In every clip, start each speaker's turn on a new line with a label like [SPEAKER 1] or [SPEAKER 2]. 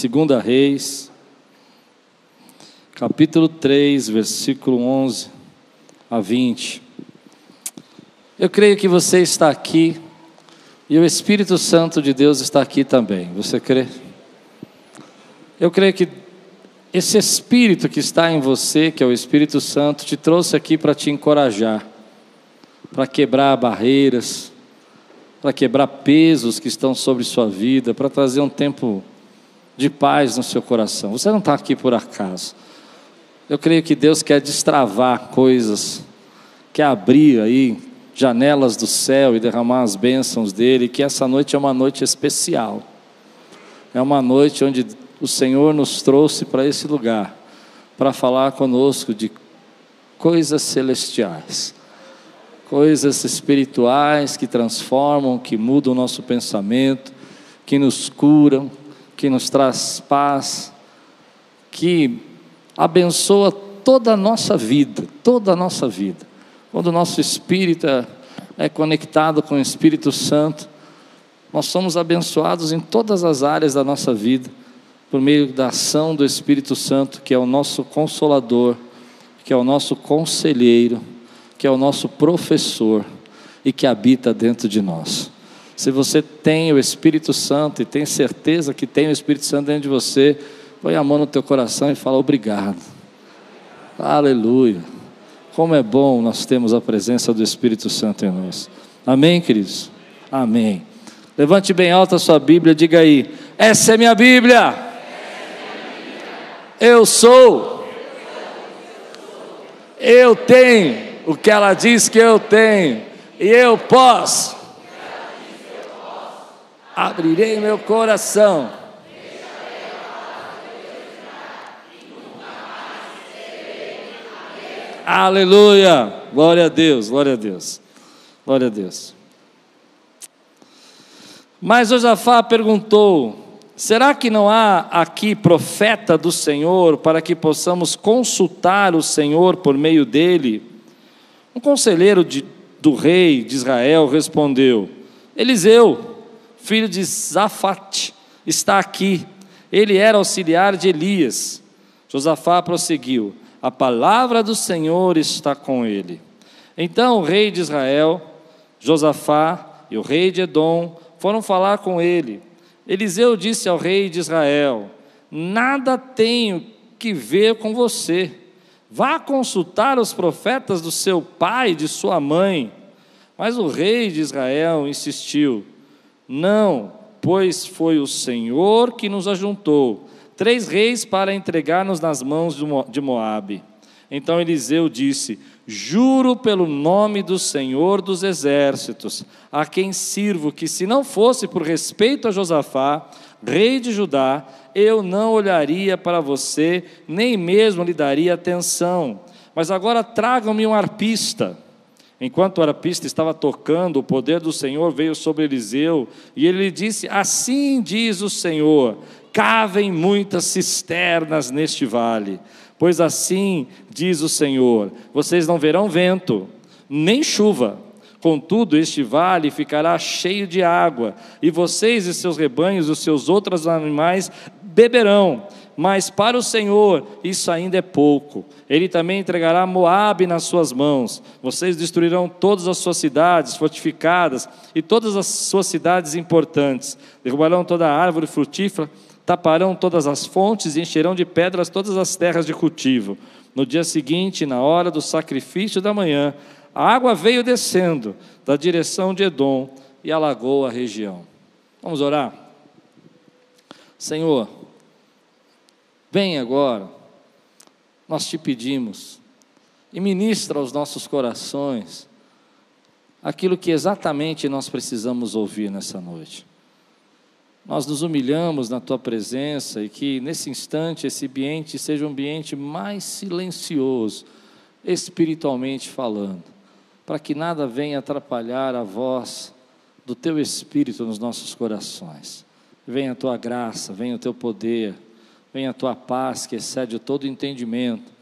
[SPEAKER 1] Segunda Reis, capítulo 3, versículo 11 a 20. Eu creio que você está aqui e o Espírito Santo de Deus está aqui também. Você crê? Eu creio que esse Espírito que está em você, que é o Espírito Santo, te trouxe aqui para te encorajar, para quebrar barreiras, para quebrar pesos que estão sobre sua vida, para trazer um tempo de paz no seu coração. Você não está aqui por acaso. Eu creio que Deus quer destravar coisas, quer abrir aí janelas do céu e derramar as bênçãos dele, que essa noite é uma noite especial. É uma noite onde o Senhor nos trouxe para esse lugar, para falar conosco de coisas celestiais, coisas espirituais que transformam, que mudam o nosso pensamento, que nos curam, que nos traz paz, que abençoa toda a nossa vida, toda a nossa vida. Quando o nosso espírito é, é conectado com o Espírito Santo, nós somos abençoados em todas as áreas da nossa vida, por meio da ação do Espírito Santo, que é o nosso consolador, que é o nosso conselheiro, que é o nosso professor e que habita dentro de nós. Se você tem o Espírito Santo e tem certeza que tem o Espírito Santo dentro de você, põe a mão no teu coração e fala obrigado. Aleluia. Como é bom nós temos a presença do Espírito Santo em nós. Amém, queridos? Amém. Levante bem alta a sua Bíblia, diga aí: essa é minha Bíblia. Eu sou. Eu tenho o que ela diz que eu tenho. E eu posso abrirei meu coração. Aleluia! Glória a Deus, glória a Deus, glória a Deus. Mas Josafá perguntou: será que não há aqui profeta do Senhor para que possamos consultar o Senhor por meio dele? Um conselheiro de, do rei de Israel respondeu: Eliseu filho de Zafate, está aqui. Ele era auxiliar de Elias. Josafá prosseguiu: A palavra do Senhor está com ele. Então o rei de Israel, Josafá e o rei de Edom foram falar com ele. Eliseu disse ao rei de Israel: Nada tenho que ver com você. Vá consultar os profetas do seu pai e de sua mãe. Mas o rei de Israel insistiu: não, pois foi o Senhor que nos ajuntou, três reis para entregar-nos nas mãos de Moabe. Então Eliseu disse: Juro pelo nome do Senhor dos exércitos, a quem sirvo, que se não fosse por respeito a Josafá, rei de Judá, eu não olharia para você, nem mesmo lhe daria atenção. Mas agora tragam-me um arpista. Enquanto o arapista estava tocando, o poder do Senhor veio sobre Eliseu e ele lhe disse: Assim diz o Senhor: cavem muitas cisternas neste vale, pois assim diz o Senhor: vocês não verão vento, nem chuva. Contudo, este vale ficará cheio de água, e vocês e seus rebanhos e os seus outros animais beberão mas para o Senhor isso ainda é pouco. Ele também entregará Moabe nas suas mãos. Vocês destruirão todas as suas cidades fortificadas e todas as suas cidades importantes. Derrubarão toda a árvore frutífera, taparão todas as fontes e encherão de pedras todas as terras de cultivo. No dia seguinte, na hora do sacrifício da manhã, a água veio descendo da direção de Edom e alagou a região. Vamos orar? Senhor, Vem agora, nós te pedimos, e ministra aos nossos corações aquilo que exatamente nós precisamos ouvir nessa noite. Nós nos humilhamos na tua presença e que nesse instante esse ambiente seja um ambiente mais silencioso, espiritualmente falando, para que nada venha atrapalhar a voz do teu espírito nos nossos corações. Venha a tua graça, venha o teu poder venha a tua paz que excede todo entendimento,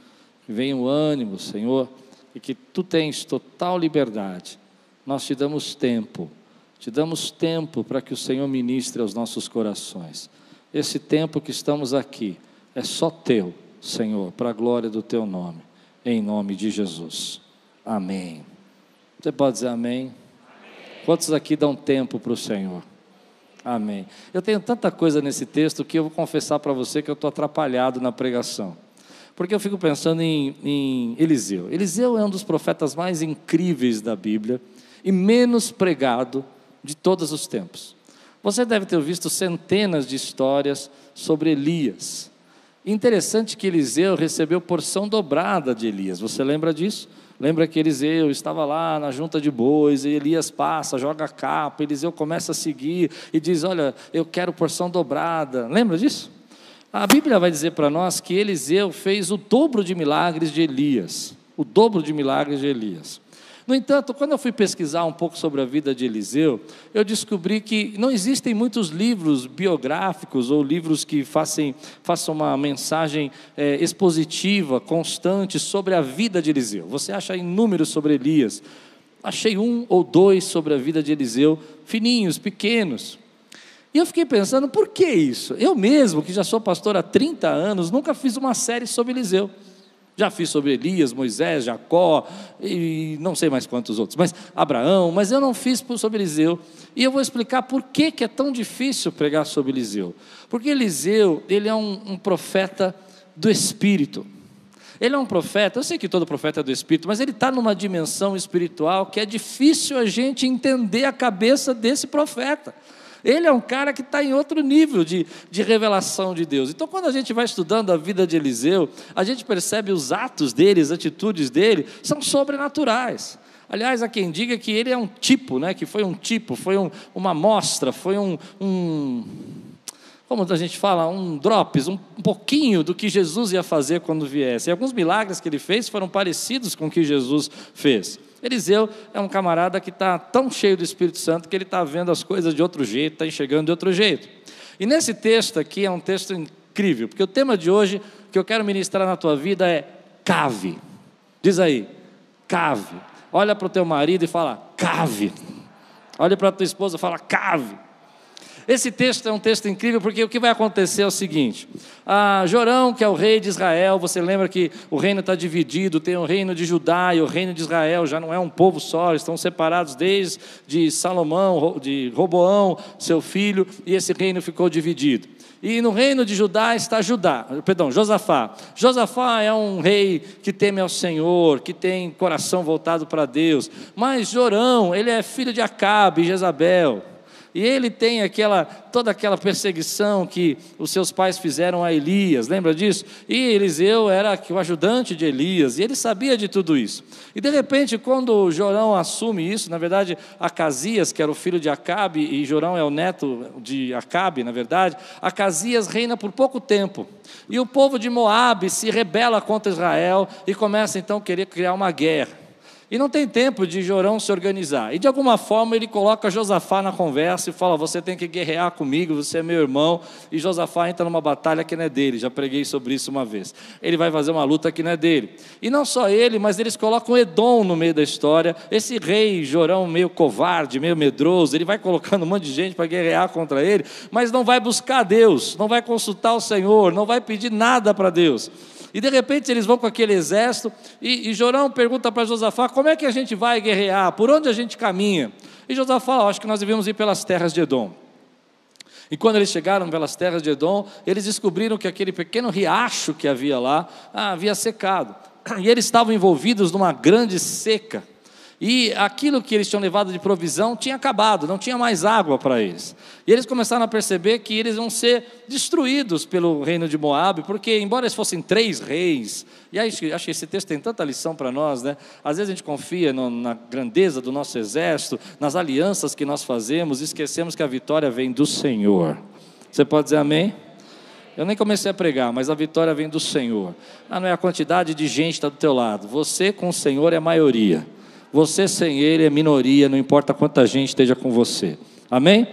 [SPEAKER 1] venha o ânimo, Senhor, e que tu tens total liberdade. Nós te damos tempo, te damos tempo para que o Senhor ministre aos nossos corações. esse tempo que estamos aqui é só teu, Senhor, para a glória do teu nome, em nome de Jesus. Amém. Você pode dizer amém? amém. Quantos aqui dão tempo para o Senhor? Amém. Eu tenho tanta coisa nesse texto que eu vou confessar para você que eu estou atrapalhado na pregação. Porque eu fico pensando em, em Eliseu. Eliseu é um dos profetas mais incríveis da Bíblia e menos pregado de todos os tempos. Você deve ter visto centenas de histórias sobre Elias. Interessante que Eliseu recebeu porção dobrada de Elias. Você lembra disso? Lembra que Eliseu estava lá na junta de bois, e Elias passa, joga a capa, Eliseu começa a seguir e diz: Olha, eu quero porção dobrada. Lembra disso? A Bíblia vai dizer para nós que Eliseu fez o dobro de milagres de Elias. O dobro de milagres de Elias. No entanto, quando eu fui pesquisar um pouco sobre a vida de Eliseu, eu descobri que não existem muitos livros biográficos ou livros que façam, façam uma mensagem é, expositiva, constante sobre a vida de Eliseu. Você acha inúmeros sobre Elias. Achei um ou dois sobre a vida de Eliseu, fininhos, pequenos. E eu fiquei pensando, por que isso? Eu mesmo, que já sou pastor há 30 anos, nunca fiz uma série sobre Eliseu. Já fiz sobre Elias, Moisés, Jacó e não sei mais quantos outros, mas Abraão, mas eu não fiz sobre Eliseu. E eu vou explicar por que, que é tão difícil pregar sobre Eliseu. Porque Eliseu, ele é um, um profeta do Espírito. Ele é um profeta, eu sei que todo profeta é do Espírito, mas ele está numa dimensão espiritual que é difícil a gente entender a cabeça desse profeta. Ele é um cara que está em outro nível de, de revelação de Deus. Então, quando a gente vai estudando a vida de Eliseu, a gente percebe os atos dele, as atitudes dele, são sobrenaturais. Aliás, há quem diga que ele é um tipo, né? que foi um tipo, foi um, uma amostra, foi um, um como a gente fala, um drops, um, um pouquinho do que Jesus ia fazer quando viesse. E alguns milagres que ele fez foram parecidos com o que Jesus fez. Eliseu é um camarada que está tão cheio do Espírito Santo que ele está vendo as coisas de outro jeito, está enxergando de outro jeito. E nesse texto aqui é um texto incrível, porque o tema de hoje que eu quero ministrar na tua vida é cave. Diz aí, cave. Olha para o teu marido e fala, cave. Olha para a tua esposa e fala, cave. Esse texto é um texto incrível porque o que vai acontecer é o seguinte: ah, Jorão, que é o rei de Israel, você lembra que o reino está dividido, tem o reino de Judá e o reino de Israel, já não é um povo só, estão separados desde de Salomão, de Roboão, seu filho, e esse reino ficou dividido. E no reino de Judá está Judá, perdão, Josafá. Josafá é um rei que teme ao Senhor, que tem coração voltado para Deus. Mas Jorão, ele é filho de Acabe e Jezabel. E ele tem aquela toda aquela perseguição que os seus pais fizeram a Elias, lembra disso? E Eliseu era o ajudante de Elias, e ele sabia de tudo isso. E de repente, quando Jorão assume isso, na verdade, Acasias, que era o filho de Acabe, e Jorão é o neto de Acabe, na verdade, Acasias reina por pouco tempo. E o povo de Moabe se rebela contra Israel e começa então a querer criar uma guerra. E não tem tempo de Jorão se organizar. E de alguma forma ele coloca Josafá na conversa e fala: Você tem que guerrear comigo, você é meu irmão. E Josafá entra numa batalha que não é dele, já preguei sobre isso uma vez. Ele vai fazer uma luta que não é dele. E não só ele, mas eles colocam Edom no meio da história. Esse rei Jorão, meio covarde, meio medroso, ele vai colocando um monte de gente para guerrear contra ele, mas não vai buscar Deus, não vai consultar o Senhor, não vai pedir nada para Deus. E de repente eles vão com aquele exército, e, e Jorão pergunta para Josafá: como é que a gente vai guerrear? Por onde a gente caminha? E Josafá fala: acho que nós devemos ir pelas terras de Edom. E quando eles chegaram pelas terras de Edom, eles descobriram que aquele pequeno riacho que havia lá ah, havia secado. E eles estavam envolvidos numa grande seca. E aquilo que eles tinham levado de provisão tinha acabado, não tinha mais água para eles. E eles começaram a perceber que eles iam ser destruídos pelo reino de Moab, porque, embora eles fossem três reis, e acho, que esse texto tem tanta lição para nós, né? Às vezes a gente confia no, na grandeza do nosso exército, nas alianças que nós fazemos, e esquecemos que a vitória vem do Senhor. Você pode dizer amém? Eu nem comecei a pregar, mas a vitória vem do Senhor. Ah, não é a quantidade de gente que está do teu lado. Você com o Senhor é a maioria. Você sem ele é minoria, não importa quanta gente esteja com você. Amém?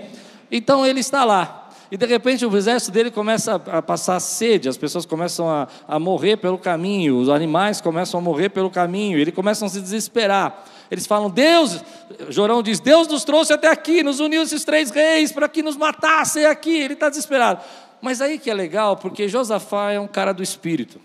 [SPEAKER 1] Então ele está lá. E de repente o exército dele começa a passar sede, as pessoas começam a, a morrer pelo caminho, os animais começam a morrer pelo caminho, eles começam a se desesperar. Eles falam: Deus, Jorão diz: Deus nos trouxe até aqui, nos uniu esses três reis para que nos matassem aqui. Ele está desesperado. Mas aí que é legal, porque Josafá é um cara do espírito.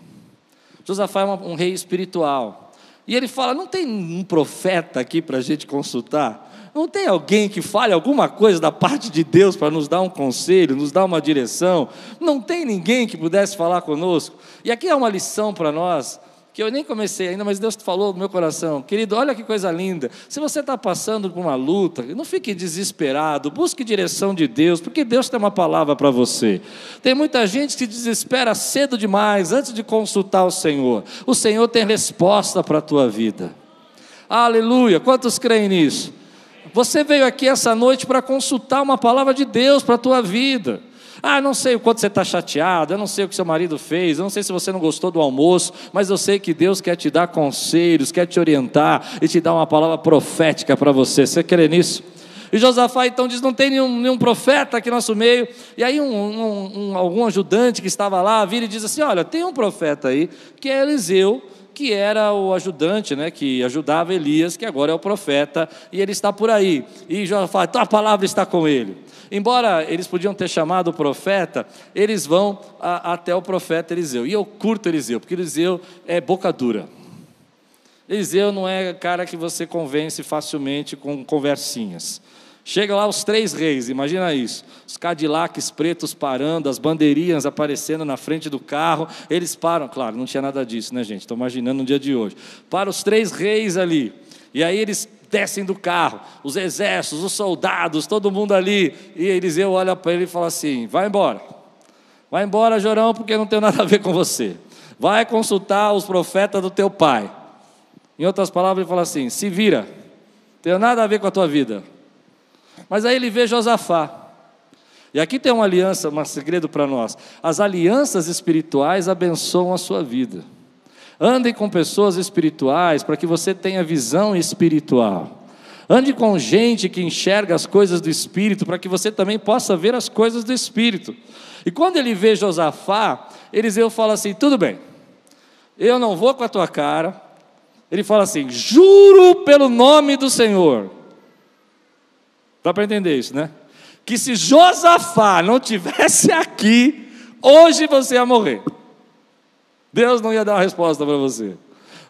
[SPEAKER 1] Josafá é um rei espiritual. E ele fala: não tem um profeta aqui para a gente consultar? Não tem alguém que fale alguma coisa da parte de Deus para nos dar um conselho, nos dar uma direção? Não tem ninguém que pudesse falar conosco? E aqui é uma lição para nós que eu nem comecei ainda, mas Deus falou no meu coração. Querido, olha que coisa linda. Se você está passando por uma luta, não fique desesperado, busque direção de Deus, porque Deus tem uma palavra para você. Tem muita gente que desespera cedo demais, antes de consultar o Senhor. O Senhor tem resposta para a tua vida. Aleluia. Quantos creem nisso? Você veio aqui essa noite para consultar uma palavra de Deus para a tua vida. Ah, não sei o quanto você está chateado, eu não sei o que seu marido fez, eu não sei se você não gostou do almoço, mas eu sei que Deus quer te dar conselhos, quer te orientar e te dar uma palavra profética para você. Você crê nisso? E Josafá então diz: não tem nenhum, nenhum profeta aqui no nosso meio. E aí, um, um, um, algum ajudante que estava lá vira e diz assim: Olha, tem um profeta aí, que é Eliseu, que era o ajudante, né, que ajudava Elias, que agora é o profeta, e ele está por aí. E Josafá, então a palavra está com ele. Embora eles podiam ter chamado o profeta, eles vão a, até o profeta Eliseu. E eu curto Eliseu, porque Eliseu é boca dura. Eliseu não é cara que você convence facilmente com conversinhas. Chega lá os três reis, imagina isso. Os Cadillacs pretos parando, as bandeirinhas aparecendo na frente do carro. Eles param, claro, não tinha nada disso, né, gente? Estou imaginando no dia de hoje. Para os três reis ali. E aí eles descem do carro, os exércitos, os soldados, todo mundo ali. E Eliseu olha para ele e fala assim: vai embora. Vai embora, Jorão, porque não tem nada a ver com você. Vai consultar os profetas do teu pai. Em outras palavras, ele fala assim: se vira, não tem nada a ver com a tua vida. Mas aí ele vê Josafá. E aqui tem uma aliança, um segredo para nós. As alianças espirituais abençoam a sua vida. Ande com pessoas espirituais para que você tenha visão espiritual. Ande com gente que enxerga as coisas do Espírito, para que você também possa ver as coisas do Espírito. E quando ele vê Josafá, Eliseu fala assim: tudo bem, eu não vou com a tua cara. Ele fala assim: juro pelo nome do Senhor. Dá para entender isso, né? Que se Josafá não tivesse aqui, hoje você ia morrer. Deus não ia dar uma resposta para você.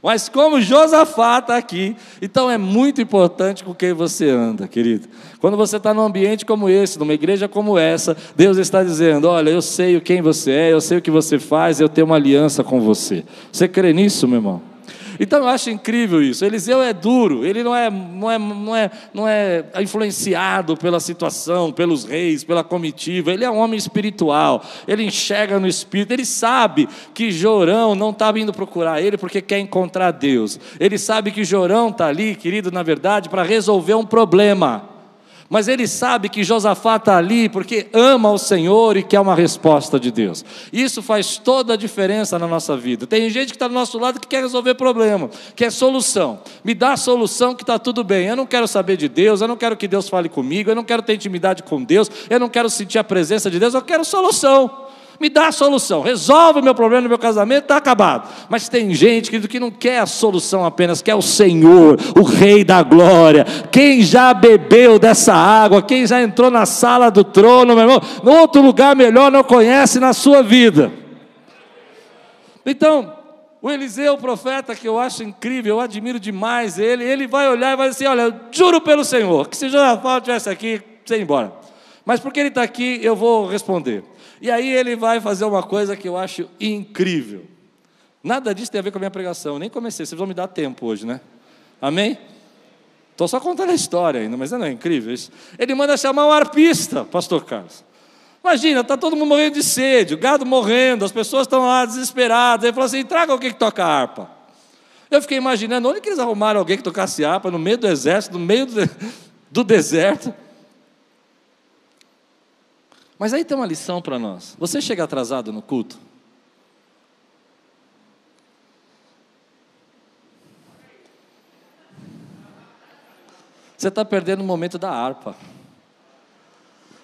[SPEAKER 1] Mas como Josafá está aqui, então é muito importante com quem você anda, querido. Quando você está num ambiente como esse, numa igreja como essa, Deus está dizendo: Olha, eu sei quem você é, eu sei o que você faz, eu tenho uma aliança com você. Você crê nisso, meu irmão? Então eu acho incrível isso. Eliseu é duro, ele não é, não é, não é, não é influenciado pela situação, pelos reis, pela comitiva. Ele é um homem espiritual. Ele enxerga no espírito. Ele sabe que Jorão não está vindo procurar ele porque quer encontrar Deus. Ele sabe que Jorão está ali, querido, na verdade, para resolver um problema mas ele sabe que Josafá está ali porque ama o Senhor e quer uma resposta de Deus. Isso faz toda a diferença na nossa vida. Tem gente que está do nosso lado que quer resolver problema, quer solução. Me dá a solução que está tudo bem. Eu não quero saber de Deus, eu não quero que Deus fale comigo, eu não quero ter intimidade com Deus, eu não quero sentir a presença de Deus, eu quero solução me dá a solução, resolve o meu problema meu casamento, está acabado. Mas tem gente querido, que não quer a solução apenas, quer o Senhor, o Rei da Glória. Quem já bebeu dessa água, quem já entrou na sala do trono, meu irmão, outro lugar melhor não conhece na sua vida. Então, o Eliseu, o profeta, que eu acho incrível, eu admiro demais ele, ele vai olhar e vai dizer: Olha, eu juro pelo Senhor, que se Josafá estivesse aqui, você ia embora. Mas porque ele está aqui, eu vou responder. E aí ele vai fazer uma coisa que eu acho incrível. Nada disso tem a ver com a minha pregação, eu nem comecei, vocês vão me dar tempo hoje, né? Amém? Estou só contando a história ainda, mas não é incrível isso. Ele manda chamar um arpista, pastor Carlos. Imagina, está todo mundo morrendo de sede, o gado morrendo, as pessoas estão lá desesperadas. Ele falou assim: traga alguém que toca harpa. Eu fiquei imaginando onde que eles arrumaram alguém que tocasse harpa, no meio do exército, no meio do, do deserto. Mas aí tem uma lição para nós. Você chega atrasado no culto? Você está perdendo o momento da harpa.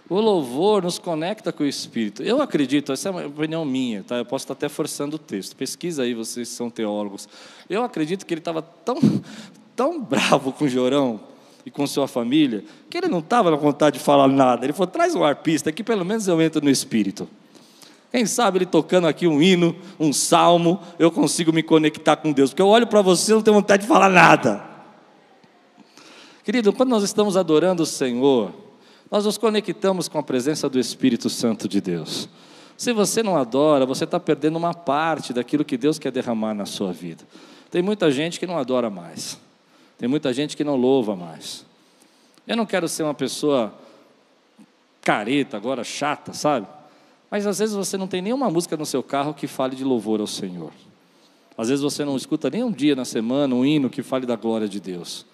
[SPEAKER 1] O louvor nos conecta com o Espírito. Eu acredito, essa é uma opinião minha, tá? eu posso estar até forçando o texto. Pesquisa aí, vocês são teólogos. Eu acredito que ele estava tão, tão bravo com o Jorão, e com sua família, que ele não estava na vontade de falar nada. Ele falou: traz um arpista, que pelo menos eu entro no espírito. Quem sabe ele tocando aqui um hino, um salmo, eu consigo me conectar com Deus, porque eu olho para você e não tenho vontade de falar nada. Querido, quando nós estamos adorando o Senhor, nós nos conectamos com a presença do Espírito Santo de Deus. Se você não adora, você está perdendo uma parte daquilo que Deus quer derramar na sua vida. Tem muita gente que não adora mais, tem muita gente que não louva mais. Eu não quero ser uma pessoa careta, agora chata, sabe? Mas às vezes você não tem nenhuma música no seu carro que fale de louvor ao Senhor. Às vezes você não escuta nem um dia na semana um hino que fale da glória de Deus.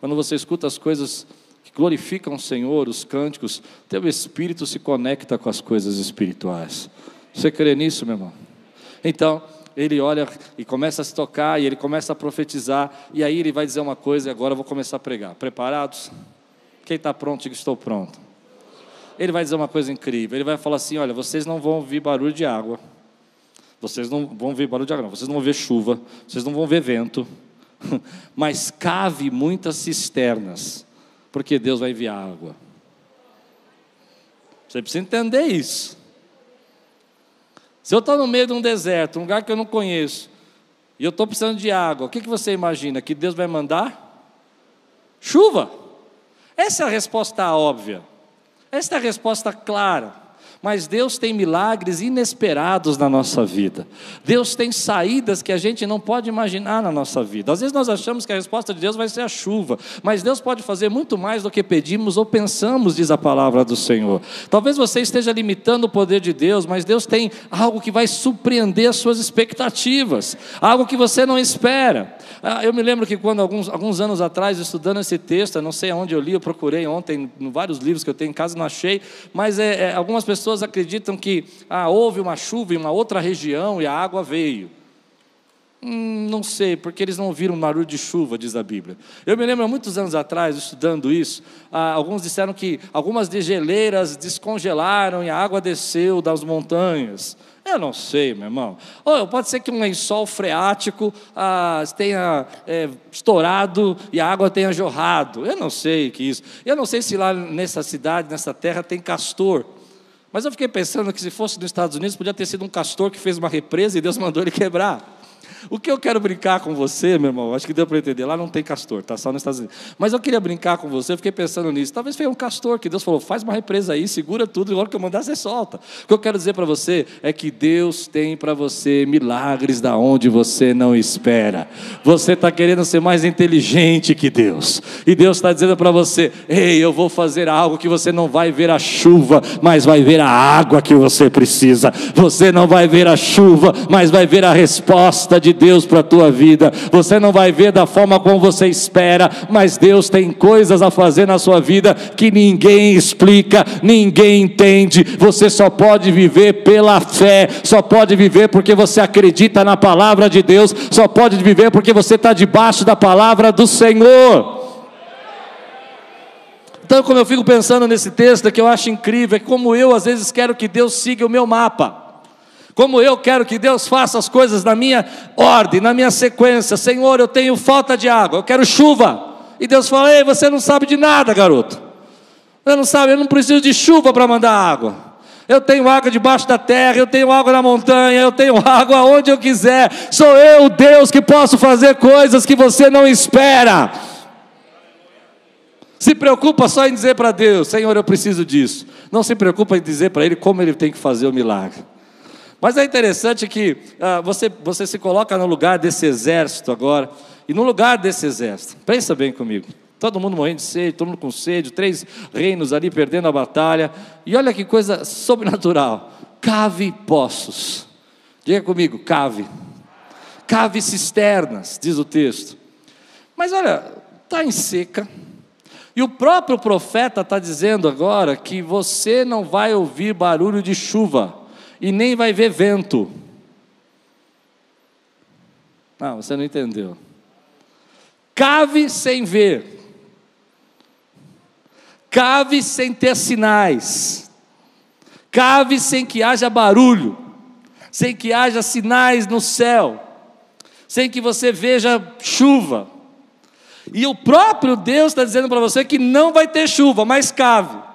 [SPEAKER 1] Quando você escuta as coisas que glorificam o Senhor, os cânticos, teu espírito se conecta com as coisas espirituais. Você crê nisso, meu irmão? Então, ele olha e começa a se tocar, e ele começa a profetizar, e aí ele vai dizer uma coisa, e agora eu vou começar a pregar. Preparados? Quem está pronto, diga estou pronto. Ele vai dizer uma coisa incrível. Ele vai falar assim: olha, vocês não vão ouvir barulho de água. Vocês não vão ver barulho de água, não. Vocês não vão ver chuva. Vocês não vão ver vento. mas cave muitas cisternas, porque Deus vai enviar água. Você precisa entender isso. Se eu estou no meio de um deserto, um lugar que eu não conheço, e eu estou precisando de água, o que, que você imagina? Que Deus vai mandar? Chuva. Essa é a resposta óbvia. Essa é a resposta clara. Mas Deus tem milagres inesperados na nossa vida. Deus tem saídas que a gente não pode imaginar na nossa vida. Às vezes nós achamos que a resposta de Deus vai ser a chuva, mas Deus pode fazer muito mais do que pedimos ou pensamos, diz a palavra do Senhor. Talvez você esteja limitando o poder de Deus, mas Deus tem algo que vai surpreender as suas expectativas, algo que você não espera. Ah, eu me lembro que quando alguns, alguns anos atrás, estudando esse texto, não sei aonde eu li, eu procurei ontem, em vários livros que eu tenho em casa, não achei, mas é, é algumas pessoas acreditam que ah, houve uma chuva em uma outra região e a água veio. Hum, não sei, porque eles não viram barulho de chuva, diz a Bíblia. Eu me lembro há muitos anos atrás, estudando isso, ah, alguns disseram que algumas de geleiras descongelaram e a água desceu das montanhas. Eu não sei, meu irmão. Ou pode ser que um lençol freático ah, tenha é, estourado e a água tenha jorrado. Eu não sei que isso. Eu não sei se lá nessa cidade, nessa terra, tem castor. Mas eu fiquei pensando que se fosse nos Estados Unidos, podia ter sido um castor que fez uma represa e Deus mandou ele quebrar. O que eu quero brincar com você, meu irmão, acho que deu para entender. Lá não tem castor, tá só nos Estados Unidos. Mas eu queria brincar com você, eu fiquei pensando nisso. Talvez foi um castor que Deus falou: faz uma represa aí, segura tudo, e hora que eu mandar, você solta. O que eu quero dizer para você é que Deus tem para você milagres da onde você não espera. Você está querendo ser mais inteligente que Deus. E Deus está dizendo para você: ei, eu vou fazer algo que você não vai ver a chuva, mas vai ver a água que você precisa. Você não vai ver a chuva, mas vai ver a resposta de Deus para a tua vida. Você não vai ver da forma como você espera, mas Deus tem coisas a fazer na sua vida que ninguém explica, ninguém entende. Você só pode viver pela fé, só pode viver porque você acredita na palavra de Deus, só pode viver porque você está debaixo da palavra do Senhor. Então, como eu fico pensando nesse texto, que eu acho incrível, é como eu às vezes quero que Deus siga o meu mapa. Como eu quero que Deus faça as coisas na minha ordem, na minha sequência. Senhor, eu tenho falta de água, eu quero chuva. E Deus fala: Ei, você não sabe de nada, garoto. Você não sabe, eu não preciso de chuva para mandar água. Eu tenho água debaixo da terra, eu tenho água na montanha, eu tenho água onde eu quiser. Sou eu, Deus, que posso fazer coisas que você não espera. Se preocupa só em dizer para Deus: Senhor, eu preciso disso. Não se preocupa em dizer para Ele como Ele tem que fazer o milagre. Mas é interessante que ah, você, você se coloca no lugar desse exército agora, e no lugar desse exército, pensa bem comigo. Todo mundo morrendo de sede, todo mundo com sede, três reinos ali perdendo a batalha. E olha que coisa sobrenatural. Cave poços. Diga comigo, cave. Cave cisternas, diz o texto. Mas olha, está em seca. E o próprio profeta está dizendo agora que você não vai ouvir barulho de chuva e nem vai ver vento. Não, você não entendeu. Cave sem ver. Cave sem ter sinais. Cave sem que haja barulho. Sem que haja sinais no céu. Sem que você veja chuva. E o próprio Deus está dizendo para você que não vai ter chuva, mas cave.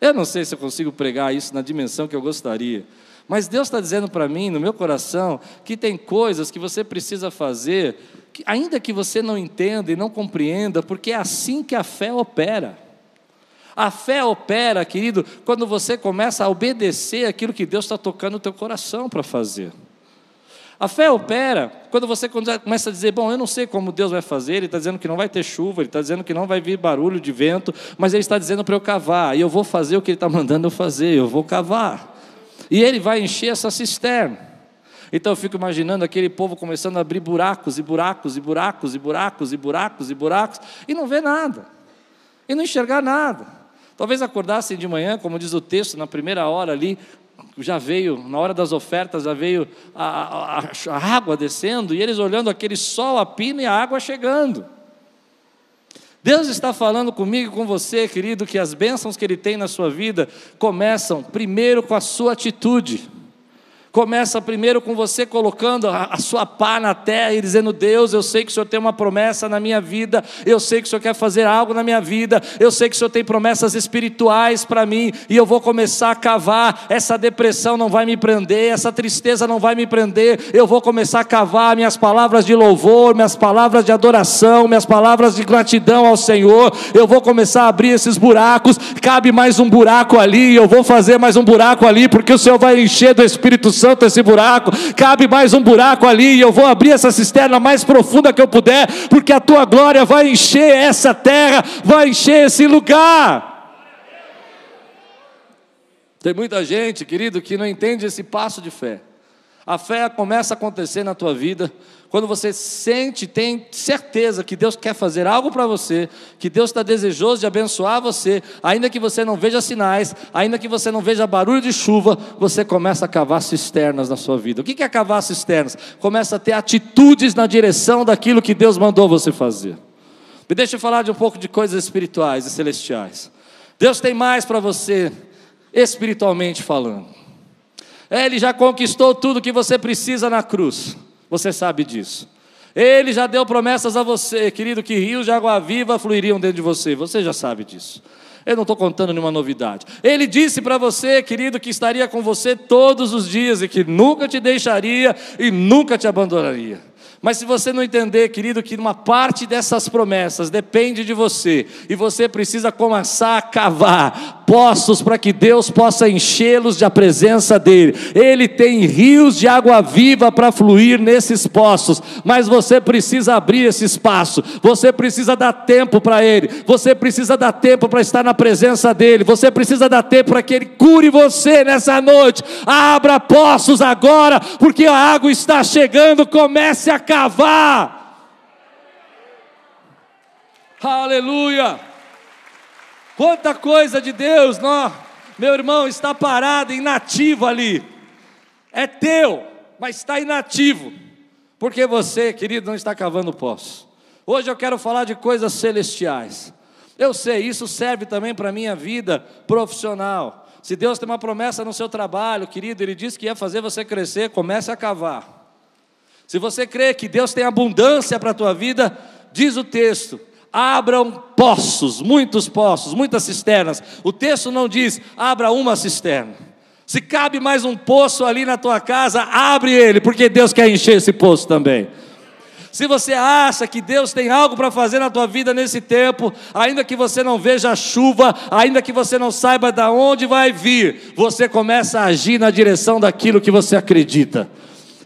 [SPEAKER 1] Eu não sei se eu consigo pregar isso na dimensão que eu gostaria. Mas Deus está dizendo para mim, no meu coração, que tem coisas que você precisa fazer, que, ainda que você não entenda e não compreenda, porque é assim que a fé opera. A fé opera, querido, quando você começa a obedecer aquilo que Deus está tocando no teu coração para fazer. A fé opera quando você começa a dizer: Bom, eu não sei como Deus vai fazer, Ele está dizendo que não vai ter chuva, Ele está dizendo que não vai vir barulho de vento, mas Ele está dizendo para eu cavar, e eu vou fazer o que Ele está mandando eu fazer, eu vou cavar. E Ele vai encher essa cisterna. Então eu fico imaginando aquele povo começando a abrir buracos e buracos e buracos e buracos e buracos e buracos e não ver nada, e não enxergar nada. Talvez acordassem de manhã, como diz o texto, na primeira hora ali, já veio, na hora das ofertas, já veio a, a, a água descendo, e eles olhando aquele sol a pino e a água chegando. Deus está falando comigo e com você, querido, que as bênçãos que Ele tem na sua vida começam primeiro com a sua atitude. Começa primeiro com você colocando a, sua pá na terra e dizendo: Deus, eu sei que o Senhor tem uma promessa na minha vida, eu sei que o Senhor quer fazer algo na minha vida, eu sei que o Senhor tem promessas espirituais para mim e eu vou começar a cavar. Essa depressão não vai me prender, essa tristeza não vai me prender, eu vou começar a cavar minhas palavras de louvor, minhas palavras de adoração, minhas palavras de gratidão ao Senhor. Eu vou começar a abrir esses buracos, cabe mais um buraco ali, eu vou fazer mais um buraco ali, porque o Senhor vai encher do Espírito Santo Santo esse buraco, cabe mais um buraco ali, e eu vou abrir essa cisterna mais profunda que eu puder, porque a tua glória vai encher essa terra, vai encher esse lugar. Tem muita gente, querido, que não entende esse passo de fé. A fé começa a acontecer na tua vida quando você sente, tem certeza que Deus quer fazer algo para você, que Deus está desejoso de abençoar você, ainda que você não veja sinais, ainda que você não veja barulho de chuva, você começa a cavar cisternas na sua vida. O que é cavar cisternas? Começa a ter atitudes na direção daquilo que Deus mandou você fazer. Me deixa eu falar de um pouco de coisas espirituais e celestiais. Deus tem mais para você, espiritualmente falando. Ele já conquistou tudo que você precisa na cruz. Você sabe disso. Ele já deu promessas a você, querido, que rios de água viva fluiriam dentro de você. Você já sabe disso. Eu não estou contando nenhuma novidade. Ele disse para você, querido, que estaria com você todos os dias e que nunca te deixaria e nunca te abandonaria. Mas se você não entender, querido, que uma parte dessas promessas depende de você, e você precisa começar a cavar poços para que Deus possa enchê-los da presença dEle. Ele tem rios de água viva para fluir nesses poços, mas você precisa abrir esse espaço, você precisa dar tempo para Ele, você precisa dar tempo para estar na presença dEle, você precisa dar tempo para que Ele cure você nessa noite. Abra poços agora, porque a água está chegando, comece a cavar. Aleluia! Quanta coisa de Deus, não, meu irmão, está parado, inativo ali. É teu, mas está inativo. Porque você, querido, não está cavando poço. Hoje eu quero falar de coisas celestiais. Eu sei, isso serve também para a minha vida profissional. Se Deus tem uma promessa no seu trabalho, querido, Ele disse que ia fazer você crescer, comece a cavar. Se você crê que Deus tem abundância para a tua vida, diz o texto: abram poços, muitos poços, muitas cisternas. O texto não diz, abra uma cisterna. Se cabe mais um poço ali na tua casa, abre ele, porque Deus quer encher esse poço também. Se você acha que Deus tem algo para fazer na tua vida nesse tempo, ainda que você não veja a chuva, ainda que você não saiba de onde vai vir, você começa a agir na direção daquilo que você acredita.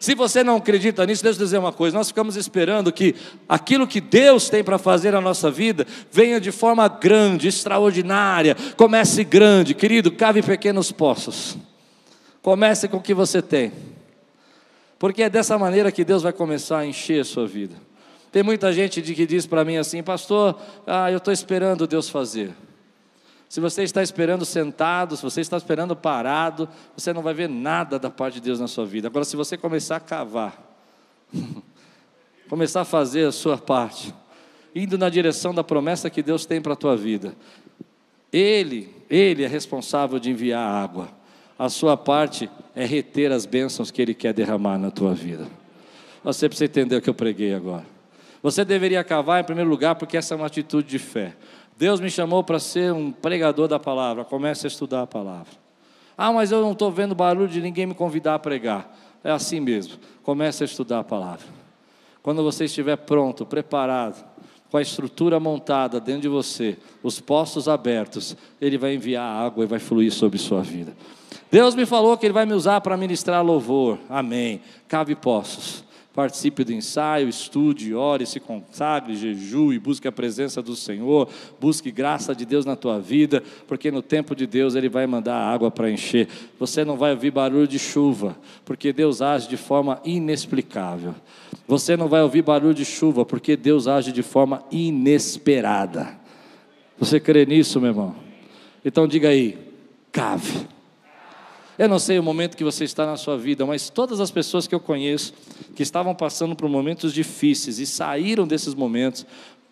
[SPEAKER 1] Se você não acredita nisso, deixa eu dizer uma coisa: nós ficamos esperando que aquilo que Deus tem para fazer na nossa vida venha de forma grande, extraordinária. Comece grande, querido, cave pequenos poços. Comece com o que você tem, porque é dessa maneira que Deus vai começar a encher a sua vida. Tem muita gente que diz para mim assim, pastor, ah, eu estou esperando Deus fazer. Se você está esperando sentado, se você está esperando parado, você não vai ver nada da parte de Deus na sua vida. Agora, se você começar a cavar, começar a fazer a sua parte, indo na direção da promessa que Deus tem para a tua vida, Ele, Ele é responsável de enviar água. A sua parte é reter as bênçãos que Ele quer derramar na tua vida. Você precisa entender o que eu preguei agora. Você deveria cavar em primeiro lugar, porque essa é uma atitude de fé. Deus me chamou para ser um pregador da palavra. Comece a estudar a palavra. Ah, mas eu não estou vendo barulho de ninguém me convidar a pregar. É assim mesmo. Comece a estudar a palavra. Quando você estiver pronto, preparado, com a estrutura montada dentro de você, os postos abertos, Ele vai enviar água e vai fluir sobre sua vida. Deus me falou que Ele vai me usar para ministrar louvor. Amém. Cave poços. Participe do ensaio, estude, ore, se consagre, jejue, busque a presença do Senhor, busque graça de Deus na tua vida, porque no tempo de Deus Ele vai mandar água para encher. Você não vai ouvir barulho de chuva, porque Deus age de forma inexplicável. Você não vai ouvir barulho de chuva, porque Deus age de forma inesperada. Você crê nisso, meu irmão? Então diga aí, cave. Eu não sei o momento que você está na sua vida, mas todas as pessoas que eu conheço que estavam passando por momentos difíceis e saíram desses momentos,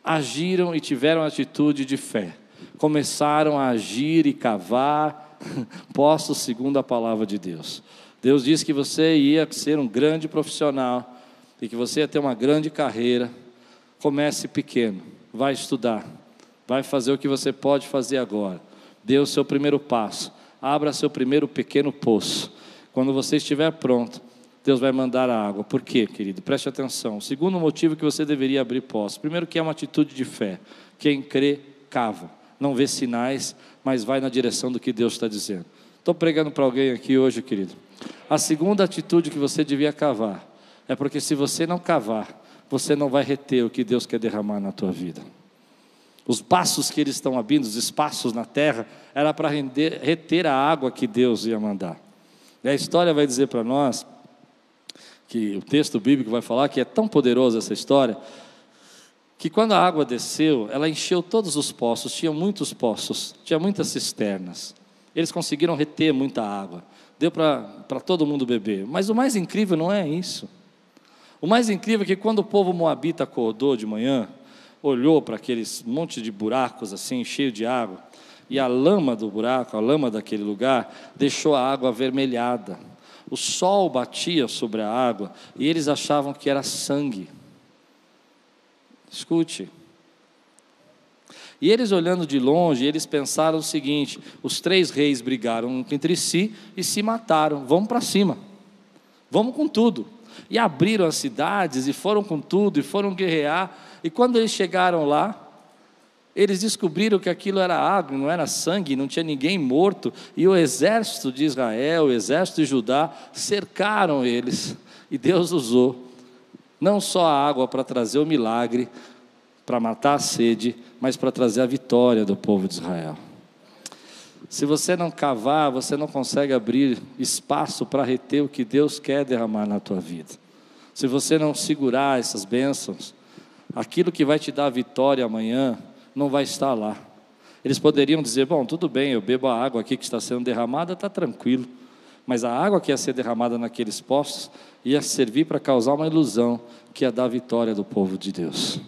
[SPEAKER 1] agiram e tiveram atitude de fé. Começaram a agir e cavar postos segundo a palavra de Deus. Deus disse que você ia ser um grande profissional e que você ia ter uma grande carreira. Comece pequeno, vai estudar, vai fazer o que você pode fazer agora. Dê o seu primeiro passo abra seu primeiro pequeno poço. Quando você estiver pronto, Deus vai mandar a água. Por quê, querido? Preste atenção. O segundo motivo que você deveria abrir poço. Primeiro que é uma atitude de fé. Quem crê, cava. Não vê sinais, mas vai na direção do que Deus está dizendo. Estou pregando para alguém aqui hoje, querido. A segunda atitude que você devia cavar é porque se você não cavar, você não vai reter o que Deus quer derramar na tua vida. Os passos que eles estão abrindo, os espaços na terra, era para reter a água que Deus ia mandar. E a história vai dizer para nós, que o texto bíblico vai falar que é tão poderosa essa história, que quando a água desceu, ela encheu todos os poços, tinha muitos poços, tinha muitas cisternas. Eles conseguiram reter muita água, deu para todo mundo beber. Mas o mais incrível não é isso. O mais incrível é que quando o povo moabita acordou de manhã, olhou para aqueles monte de buracos assim, cheio de água, e a lama do buraco, a lama daquele lugar, deixou a água avermelhada. O sol batia sobre a água e eles achavam que era sangue. Escute. E eles olhando de longe, eles pensaram o seguinte: os três reis brigaram entre si e se mataram. Vamos para cima. Vamos com tudo. E abriram as cidades e foram com tudo e foram guerrear. E quando eles chegaram lá, eles descobriram que aquilo era água, não era sangue, não tinha ninguém morto, e o exército de Israel, o exército de Judá, cercaram eles, e Deus usou não só a água para trazer o milagre, para matar a sede, mas para trazer a vitória do povo de Israel. Se você não cavar, você não consegue abrir espaço para reter o que Deus quer derramar na tua vida. Se você não segurar essas bênçãos, aquilo que vai te dar a vitória amanhã não vai estar lá. Eles poderiam dizer: Bom, tudo bem, eu bebo a água aqui que está sendo derramada, está tranquilo. Mas a água que ia ser derramada naqueles postos ia servir para causar uma ilusão que ia dar a vitória do povo de Deus.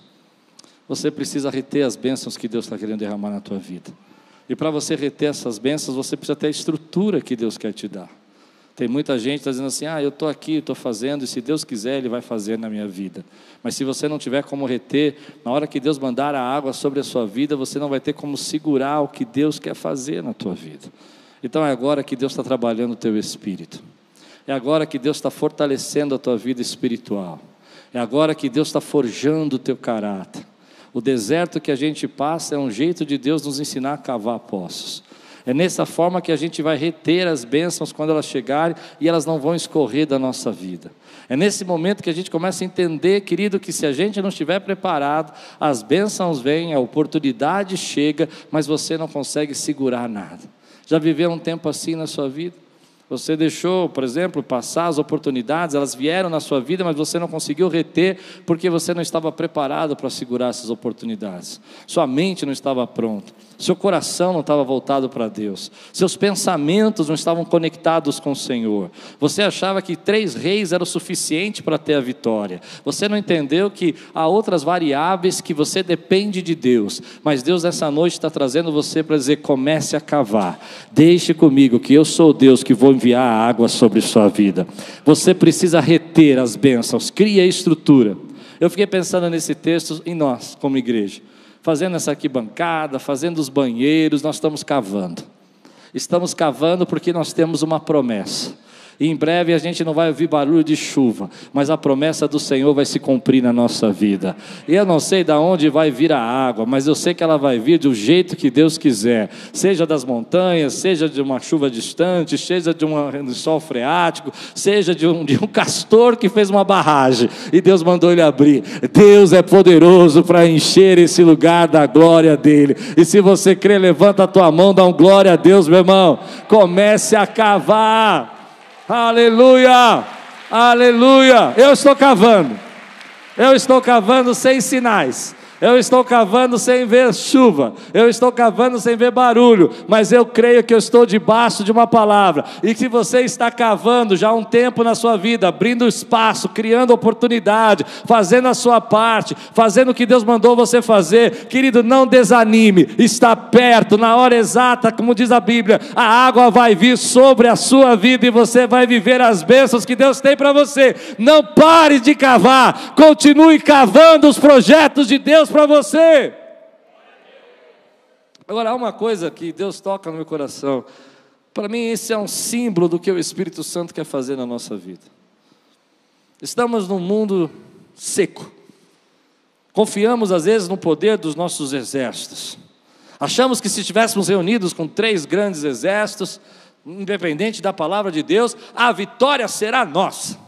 [SPEAKER 1] Você precisa reter as bênçãos que Deus está querendo derramar na tua vida. E para você reter essas bênçãos, você precisa ter a estrutura que Deus quer te dar. Tem muita gente que está dizendo assim: ah, eu estou aqui, estou fazendo, e se Deus quiser, Ele vai fazer na minha vida. Mas se você não tiver como reter, na hora que Deus mandar a água sobre a sua vida, você não vai ter como segurar o que Deus quer fazer na tua vida. Então é agora que Deus está trabalhando o teu espírito. É agora que Deus está fortalecendo a tua vida espiritual. É agora que Deus está forjando o teu caráter. O deserto que a gente passa é um jeito de Deus nos ensinar a cavar poços. É nessa forma que a gente vai reter as bênçãos quando elas chegarem e elas não vão escorrer da nossa vida. É nesse momento que a gente começa a entender, querido, que se a gente não estiver preparado, as bênçãos vêm, a oportunidade chega, mas você não consegue segurar nada. Já viveu um tempo assim na sua vida? Você deixou, por exemplo, passar as oportunidades, elas vieram na sua vida, mas você não conseguiu reter porque você não estava preparado para segurar essas oportunidades. Sua mente não estava pronta seu coração não estava voltado para Deus, seus pensamentos não estavam conectados com o Senhor. Você achava que três reis era o suficiente para ter a vitória. Você não entendeu que há outras variáveis que você depende de Deus. Mas Deus nessa noite está trazendo você para dizer: comece a cavar. Deixe comigo que eu sou Deus que vou enviar água sobre sua vida. Você precisa reter as bênçãos. Cria estrutura. Eu fiquei pensando nesse texto em nós, como igreja. fazendo essa arquibancada, fazendo os banheiros, nós estamos cavando. Estamos cavando porque nós temos uma promessa. E em breve a gente não vai ouvir barulho de chuva, mas a promessa do Senhor vai se cumprir na nossa vida. E eu não sei de onde vai vir a água, mas eu sei que ela vai vir do jeito que Deus quiser, seja das montanhas, seja de uma chuva distante, seja de um sol freático, seja de um, de um castor que fez uma barragem e Deus mandou ele abrir. Deus é poderoso para encher esse lugar da glória dele. E se você crê, levanta a tua mão, dá um glória a Deus, meu irmão. Comece a cavar. Aleluia! Aleluia! Eu estou cavando. Eu estou cavando sem sinais. Eu estou cavando sem ver chuva, eu estou cavando sem ver barulho, mas eu creio que eu estou debaixo de uma palavra. E que você está cavando já há um tempo na sua vida, abrindo espaço, criando oportunidade, fazendo a sua parte, fazendo o que Deus mandou você fazer. Querido, não desanime, está perto, na hora exata, como diz a Bíblia, a água vai vir sobre a sua vida e você vai viver as bênçãos que Deus tem para você. Não pare de cavar, continue cavando os projetos de Deus para você. Agora, há uma coisa que Deus toca no meu coração. Para mim, esse é um símbolo do que o Espírito Santo quer fazer na nossa vida. Estamos num mundo seco. Confiamos, às vezes, no poder dos nossos exércitos. Achamos que se estivéssemos reunidos com três grandes exércitos, independente da palavra de Deus, a vitória será nossa.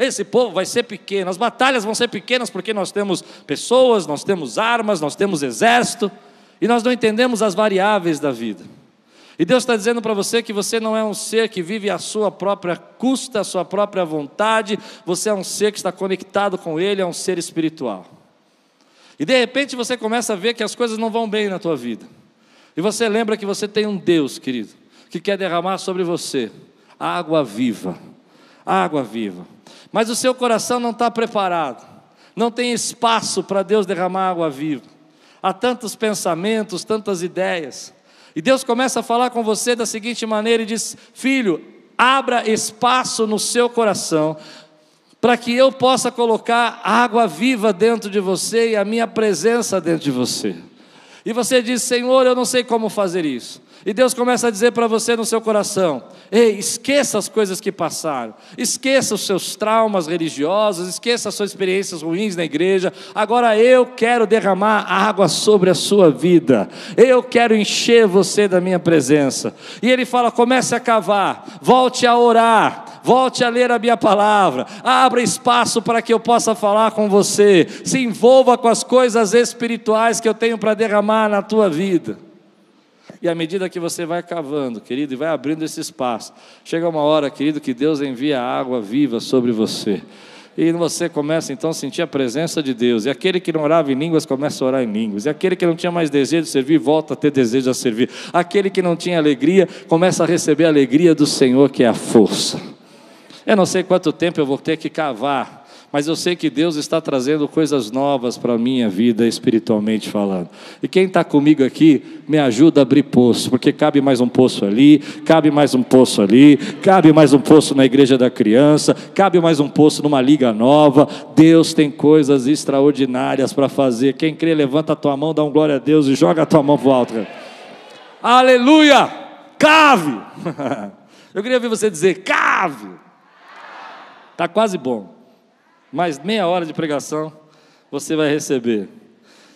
[SPEAKER 1] Esse povo vai ser pequeno, as batalhas vão ser pequenas porque nós temos pessoas, nós temos armas, nós temos exército, e nós não entendemos as variáveis da vida. E Deus está dizendo para você que você não é um ser que vive a sua própria custa, a sua própria vontade, você é um ser que está conectado com Ele, é um ser espiritual. E de repente você começa a ver que as coisas não vão bem na tua vida. E você lembra que você tem um Deus, querido, que quer derramar sobre você água viva. Água viva mas o seu coração não está preparado, não tem espaço para Deus derramar água viva. Há tantos pensamentos, tantas ideias. E Deus começa a falar com você da seguinte maneira e diz: Filho, abra espaço no seu coração para que eu possa colocar água viva dentro de você e a minha presença dentro de você. E você diz: Senhor, eu não sei como fazer isso. E Deus começa a dizer para você no seu coração: Ei, esqueça as coisas que passaram, esqueça os seus traumas religiosos, esqueça as suas experiências ruins na igreja. Agora eu quero derramar água sobre a sua vida, eu quero encher você da minha presença. E Ele fala: comece a cavar, volte a orar, volte a ler a minha palavra, abra espaço para que eu possa falar com você, se envolva com as coisas espirituais que eu tenho para derramar na tua vida. E à medida que você vai cavando, querido, e vai abrindo esse espaço, chega uma hora, querido, que Deus envia água viva sobre você. E você começa então a sentir a presença de Deus. E aquele que não orava em línguas começa a orar em línguas. E aquele que não tinha mais desejo de servir, volta a ter desejo de servir. Aquele que não tinha alegria, começa a receber a alegria do Senhor, que é a força. Eu não sei quanto tempo eu vou ter que cavar mas eu sei que Deus está trazendo coisas novas para a minha vida, espiritualmente falando. E quem está comigo aqui, me ajuda a abrir poço, porque cabe mais um poço ali, cabe mais um poço ali, cabe mais um poço na igreja da criança, cabe mais um poço numa liga nova. Deus tem coisas extraordinárias para fazer. Quem crê, levanta a tua mão, dá um glória a Deus e joga a tua mão para alto. Aleluia! Cave! Eu queria ouvir você dizer: cave! Está quase bom mais meia hora de pregação você vai receber.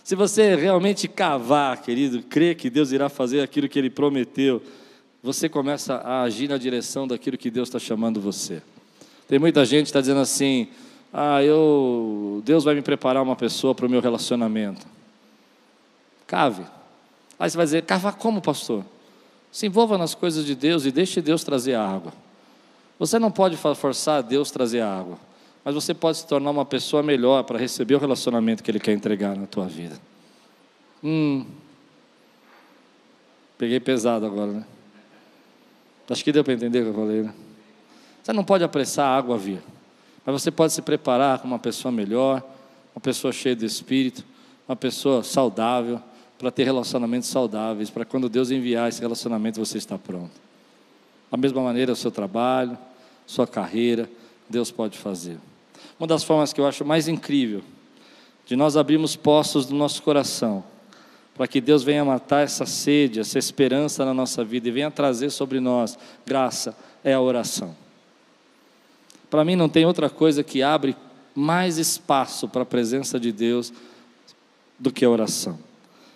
[SPEAKER 1] Se você realmente cavar, querido, crer que Deus irá fazer aquilo que Ele prometeu, você começa a agir na direção daquilo que Deus está chamando você. Tem muita gente que está dizendo assim: ah, eu, Deus vai me preparar uma pessoa para o meu relacionamento. Cave. Aí você vai dizer: cavar como, pastor? Se envolva nas coisas de Deus e deixe Deus trazer a água. Você não pode forçar Deus trazer a água mas você pode se tornar uma pessoa melhor para receber o relacionamento que Ele quer entregar na tua vida. Hum. Peguei pesado agora, né? Acho que deu para entender o que eu falei, né? Você não pode apressar a água a vir, mas você pode se preparar como uma pessoa melhor, uma pessoa cheia de espírito, uma pessoa saudável, para ter relacionamentos saudáveis, para quando Deus enviar esse relacionamento você está pronto. Da mesma maneira, o seu trabalho, sua carreira, Deus pode fazer. Uma das formas que eu acho mais incrível de nós abrirmos poços do nosso coração, para que Deus venha matar essa sede, essa esperança na nossa vida e venha trazer sobre nós graça, é a oração. Para mim não tem outra coisa que abre mais espaço para a presença de Deus do que a oração.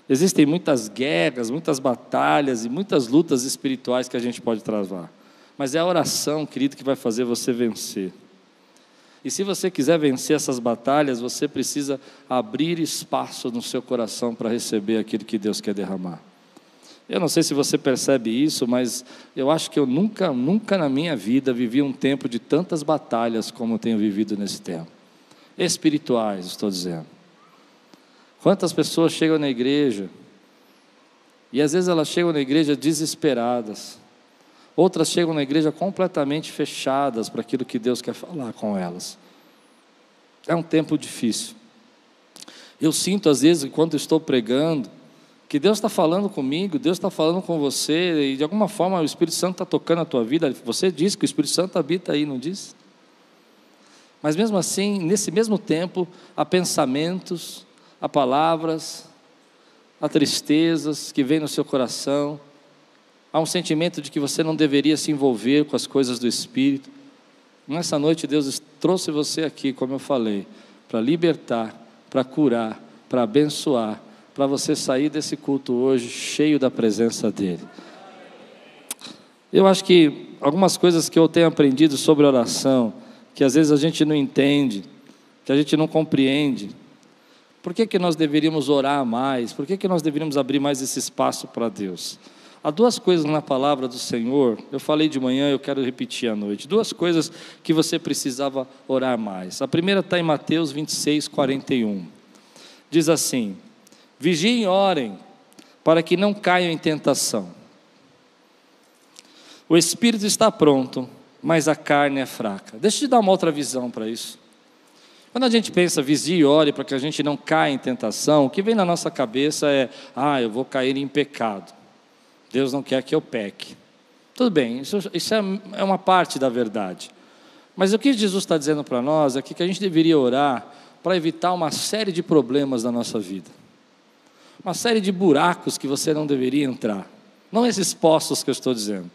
[SPEAKER 1] Existem muitas guerras, muitas batalhas e muitas lutas espirituais que a gente pode travar. Mas é a oração, querido, que vai fazer você vencer. E se você quiser vencer essas batalhas, você precisa abrir espaço no seu coração para receber aquilo que Deus quer derramar. Eu não sei se você percebe isso, mas eu acho que eu nunca, nunca na minha vida vivi um tempo de tantas batalhas como tenho vivido nesse tempo. Espirituais, estou dizendo. Quantas pessoas chegam na igreja e às vezes elas chegam na igreja desesperadas. Outras chegam na igreja completamente fechadas para aquilo que Deus quer falar com elas. É um tempo difícil. Eu sinto às vezes, enquanto estou pregando, que Deus está falando comigo, Deus está falando com você, e de alguma forma o Espírito Santo está tocando a tua vida. Você diz que o Espírito Santo habita aí, não diz? Mas mesmo assim, nesse mesmo tempo, há pensamentos, há palavras, há tristezas que vêm no seu coração, há um sentimento de que você não deveria se envolver com as coisas do Espírito. Nessa noite, Deus trouxe você aqui, como eu falei, para libertar, para curar, para abençoar, para você sair desse culto hoje cheio da presença dEle. Eu acho que algumas coisas que eu tenho aprendido sobre oração, que às vezes a gente não entende, que a gente não compreende, por que, que nós deveríamos orar mais? Por que, que nós deveríamos abrir mais esse espaço para Deus? Há duas coisas na palavra do Senhor, eu falei de manhã, eu quero repetir à noite. Duas coisas que você precisava orar mais. A primeira está em Mateus 26, 41. Diz assim: Vigiem e orem, para que não caiam em tentação. O espírito está pronto, mas a carne é fraca. Deixa eu te dar uma outra visão para isso. Quando a gente pensa, vigie e ore para que a gente não caia em tentação, o que vem na nossa cabeça é: ah, eu vou cair em pecado. Deus não quer que eu peque. Tudo bem, isso, isso é, é uma parte da verdade. Mas o que Jesus está dizendo para nós é que a gente deveria orar para evitar uma série de problemas na nossa vida. Uma série de buracos que você não deveria entrar. Não esses poços que eu estou dizendo.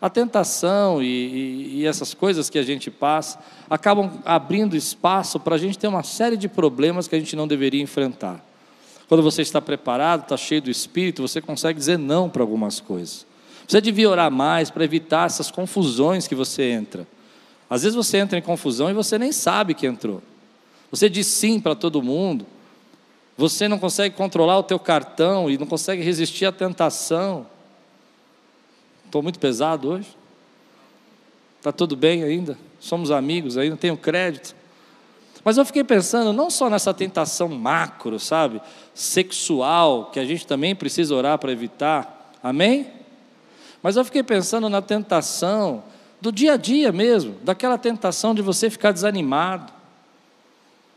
[SPEAKER 1] A tentação e, e, e essas coisas que a gente passa acabam abrindo espaço para a gente ter uma série de problemas que a gente não deveria enfrentar. Quando você está preparado, está cheio do Espírito, você consegue dizer não para algumas coisas. Você devia orar mais para evitar essas confusões que você entra. Às vezes você entra em confusão e você nem sabe que entrou. Você diz sim para todo mundo. Você não consegue controlar o teu cartão e não consegue resistir à tentação. Estou muito pesado hoje? Está tudo bem ainda? Somos amigos ainda? Tenho crédito? Mas eu fiquei pensando não só nessa tentação macro, sabe? Sexual, que a gente também precisa orar para evitar. Amém? Mas eu fiquei pensando na tentação do dia a dia mesmo, daquela tentação de você ficar desanimado,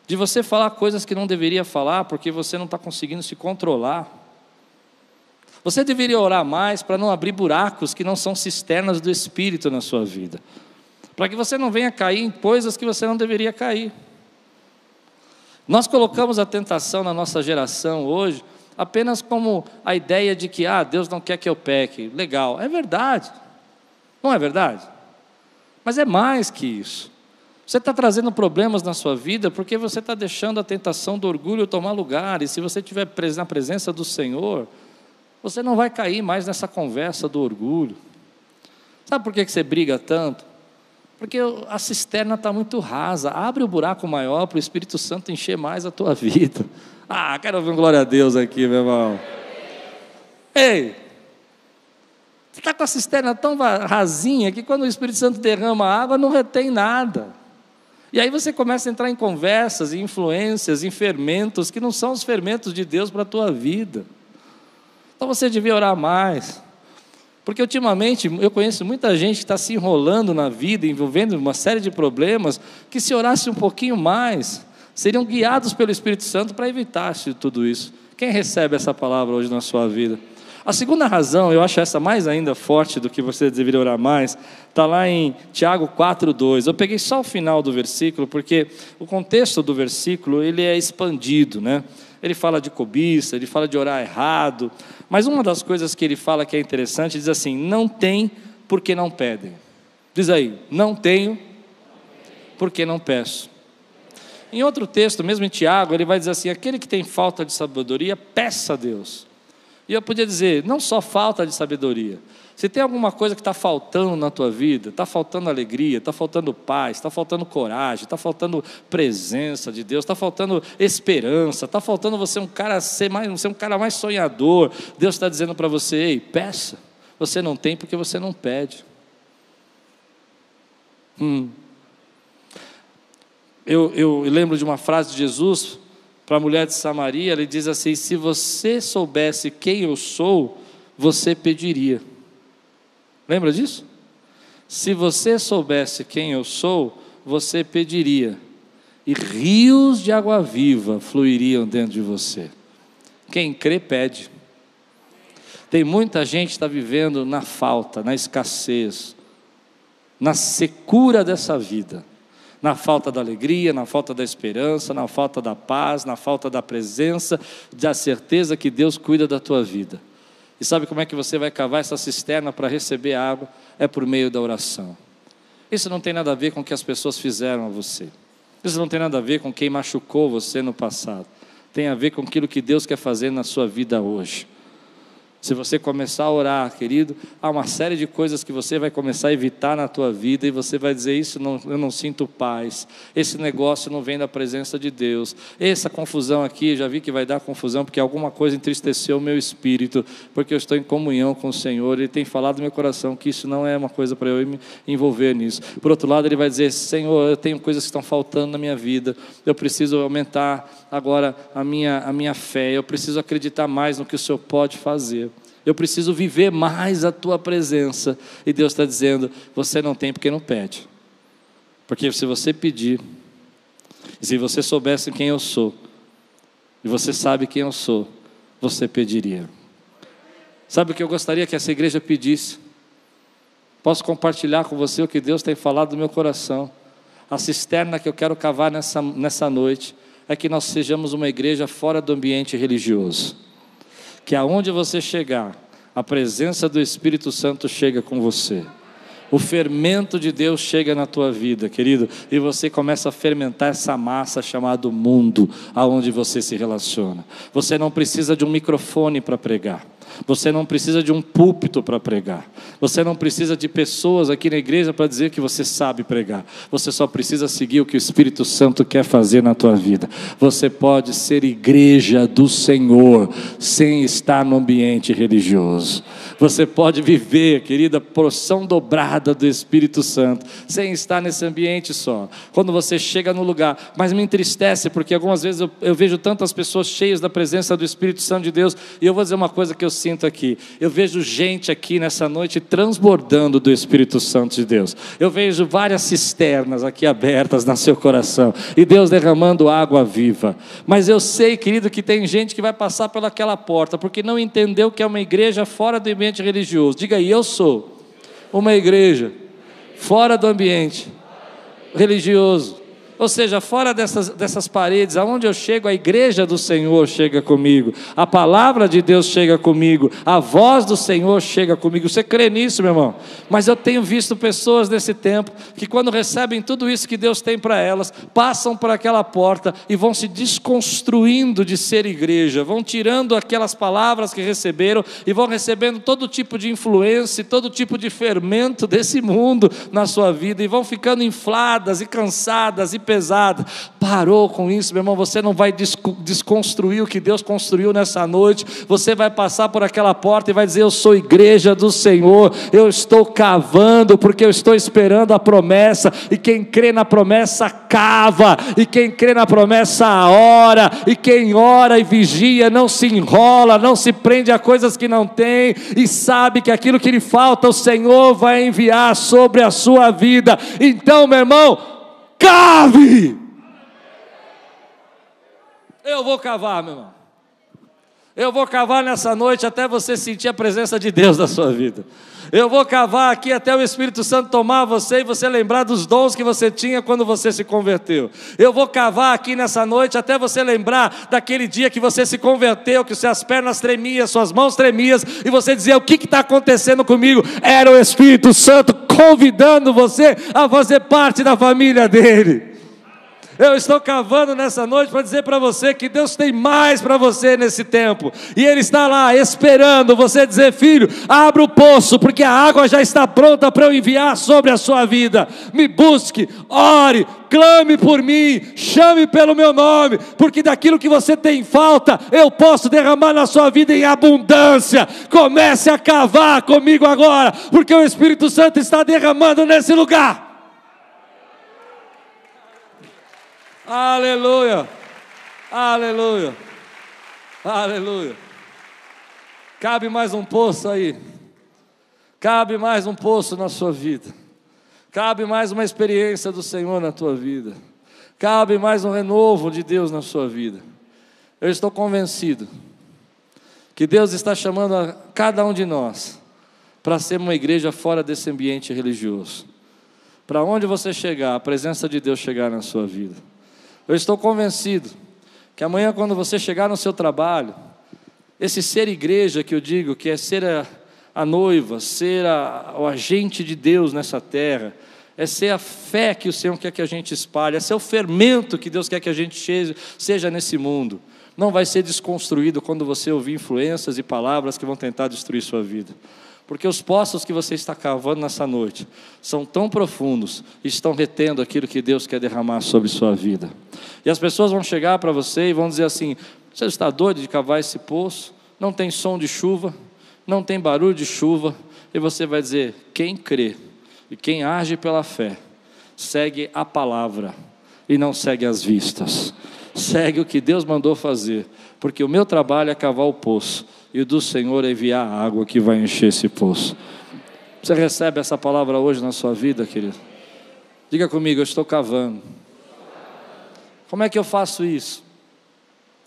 [SPEAKER 1] de você falar coisas que não deveria falar porque você não está conseguindo se controlar. Você deveria orar mais para não abrir buracos que não são cisternas do Espírito na sua vida, para que você não venha cair em coisas que você não deveria cair. Nós colocamos a tentação na nossa geração hoje apenas como a ideia de que, ah, Deus não quer que eu peque. Legal, é verdade. Não é verdade? Mas é mais que isso. Você está trazendo problemas na sua vida porque você está deixando a tentação do orgulho tomar lugar. E se você estiver na presença do Senhor, você não vai cair mais nessa conversa do orgulho. Sabe por que você briga tanto? Porque a cisterna está muito rasa. Abre o buraco maior para o Espírito Santo encher mais a tua vida. Ah, quero ouvir um glória a Deus aqui, meu irmão. Ei, você está com a cisterna tão rasinha que quando o Espírito Santo derrama água, não retém nada. E aí você começa a entrar em conversas, em influências, em fermentos que não são os fermentos de Deus para a tua vida. Então você devia orar mais. Porque ultimamente eu conheço muita gente que está se enrolando na vida, envolvendo uma série de problemas, que se orasse um pouquinho mais, seriam guiados pelo Espírito Santo para evitar tudo isso. Quem recebe essa palavra hoje na sua vida? A segunda razão, eu acho essa mais ainda forte do que você deveria orar mais, está lá em Tiago 4,2. Eu peguei só o final do versículo, porque o contexto do versículo ele é expandido, né? Ele fala de cobiça, ele fala de orar errado, mas uma das coisas que ele fala que é interessante, diz assim: não tem porque não pedem. Diz aí, não tenho porque não peço. Em outro texto, mesmo em Tiago, ele vai dizer assim: aquele que tem falta de sabedoria, peça a Deus. E eu podia dizer, não só falta de sabedoria. Se tem alguma coisa que está faltando na tua vida, está faltando alegria, está faltando paz, está faltando coragem, está faltando presença de Deus, está faltando esperança, está faltando você um cara ser mais, ser um cara mais sonhador. Deus está dizendo para você, ei, peça. Você não tem porque você não pede. Hum. Eu, eu lembro de uma frase de Jesus para a mulher de Samaria, ele diz assim: Se você soubesse quem eu sou, você pediria. Lembra disso? Se você soubesse quem eu sou, você pediria, e rios de água viva fluiriam dentro de você. Quem crê, pede. Tem muita gente que está vivendo na falta, na escassez, na secura dessa vida na falta da alegria, na falta da esperança, na falta da paz, na falta da presença, da certeza que Deus cuida da tua vida. E sabe como é que você vai cavar essa cisterna para receber água? É por meio da oração. Isso não tem nada a ver com o que as pessoas fizeram a você. Isso não tem nada a ver com quem machucou você no passado. Tem a ver com aquilo que Deus quer fazer na sua vida hoje. Se você começar a orar, querido, há uma série de coisas que você vai começar a evitar na tua vida e você vai dizer isso não, eu não sinto paz. Esse negócio não vem da presença de Deus. Essa confusão aqui, já vi que vai dar confusão porque alguma coisa entristeceu o meu espírito, porque eu estou em comunhão com o Senhor. Ele tem falado no meu coração que isso não é uma coisa para eu me envolver nisso. Por outro lado, ele vai dizer: Senhor, eu tenho coisas que estão faltando na minha vida. Eu preciso aumentar agora a minha a minha fé. Eu preciso acreditar mais no que o Senhor pode fazer. Eu preciso viver mais a tua presença. E Deus está dizendo: você não tem porque não pede. Porque se você pedir, se você soubesse quem eu sou, e você sabe quem eu sou, você pediria. Sabe o que eu gostaria que essa igreja pedisse? Posso compartilhar com você o que Deus tem falado no meu coração. A cisterna que eu quero cavar nessa, nessa noite é que nós sejamos uma igreja fora do ambiente religioso que aonde você chegar, a presença do Espírito Santo chega com você. O fermento de Deus chega na tua vida, querido, e você começa a fermentar essa massa chamada mundo, aonde você se relaciona. Você não precisa de um microfone para pregar. Você não precisa de um púlpito para pregar. Você não precisa de pessoas aqui na igreja para dizer que você sabe pregar. Você só precisa seguir o que o Espírito Santo quer fazer na tua vida. Você pode ser igreja do Senhor sem estar no ambiente religioso. Você pode viver, querida, porção dobrada do Espírito Santo sem estar nesse ambiente só. Quando você chega no lugar, mas me entristece porque algumas vezes eu, eu vejo tantas pessoas cheias da presença do Espírito Santo de Deus e eu vou dizer uma coisa que eu sinto aqui. Eu vejo gente aqui nessa noite transbordando do Espírito Santo de Deus. Eu vejo várias cisternas aqui abertas no seu coração e Deus derramando água viva. Mas eu sei, querido, que tem gente que vai passar pelaquela porta porque não entendeu que é uma igreja fora do ambiente religioso. Diga aí, eu sou uma igreja fora do ambiente religioso. Ou seja, fora dessas, dessas paredes, aonde eu chego, a igreja do Senhor chega comigo, a palavra de Deus chega comigo, a voz do Senhor chega comigo. Você crê nisso, meu irmão? Mas eu tenho visto pessoas nesse tempo que, quando recebem tudo isso que Deus tem para elas, passam por aquela porta e vão se desconstruindo de ser igreja, vão tirando aquelas palavras que receberam e vão recebendo todo tipo de influência, todo tipo de fermento desse mundo na sua vida e vão ficando infladas e cansadas e pesada. Parou com isso, meu irmão. Você não vai desconstruir o que Deus construiu nessa noite. Você vai passar por aquela porta e vai dizer: Eu sou igreja do Senhor. Eu estou cavando porque eu estou esperando a promessa. E quem crê na promessa, cava. E quem crê na promessa, ora. E quem ora e vigia, não se enrola, não se prende a coisas que não tem. E sabe que aquilo que lhe falta, o Senhor vai enviar sobre a sua vida. Então, meu irmão, cave. Eu vou cavar, meu irmão. Eu vou cavar nessa noite até você sentir a presença de Deus na sua vida. Eu vou cavar aqui até o Espírito Santo tomar você e você lembrar dos dons que você tinha quando você se converteu. Eu vou cavar aqui nessa noite até você lembrar daquele dia que você se converteu, que suas pernas tremiam, suas mãos tremiam, e você dizia: O que está acontecendo comigo? Era o Espírito Santo convidando você a fazer parte da família dele. Eu estou cavando nessa noite para dizer para você que Deus tem mais para você nesse tempo. E Ele está lá esperando você dizer, filho, abra o poço, porque a água já está pronta para eu enviar sobre a sua vida. Me busque, ore, clame por mim, chame pelo meu nome, porque daquilo que você tem falta, eu posso derramar na sua vida em abundância. Comece a cavar comigo agora, porque o Espírito Santo está derramando nesse lugar. Aleluia. Aleluia. Aleluia. Cabe mais um poço aí. Cabe mais um poço na sua vida. Cabe mais uma experiência do Senhor na tua vida. Cabe mais um renovo de Deus na sua vida. Eu estou convencido que Deus está chamando a cada um de nós para ser uma igreja fora desse ambiente religioso. Para onde você chegar, a presença de Deus chegar na sua vida. Eu estou convencido que amanhã, quando você chegar no seu trabalho, esse ser igreja que eu digo, que é ser a, a noiva, ser a, o agente de Deus nessa terra, é ser a fé que o Senhor quer que a gente espalhe, é ser o fermento que Deus quer que a gente seja nesse mundo. Não vai ser desconstruído quando você ouvir influências e palavras que vão tentar destruir sua vida. Porque os poços que você está cavando nessa noite são tão profundos estão retendo aquilo que Deus quer derramar sobre sua vida. E as pessoas vão chegar para você e vão dizer assim: Você está doido de cavar esse poço? Não tem som de chuva, não tem barulho de chuva. E você vai dizer: Quem crê e quem age pela fé, segue a palavra e não segue as vistas. Segue o que Deus mandou fazer, porque o meu trabalho é cavar o poço e do Senhor enviar a água que vai encher esse poço. Você recebe essa palavra hoje na sua vida, querido? Diga comigo, eu estou cavando. Como é que eu faço isso?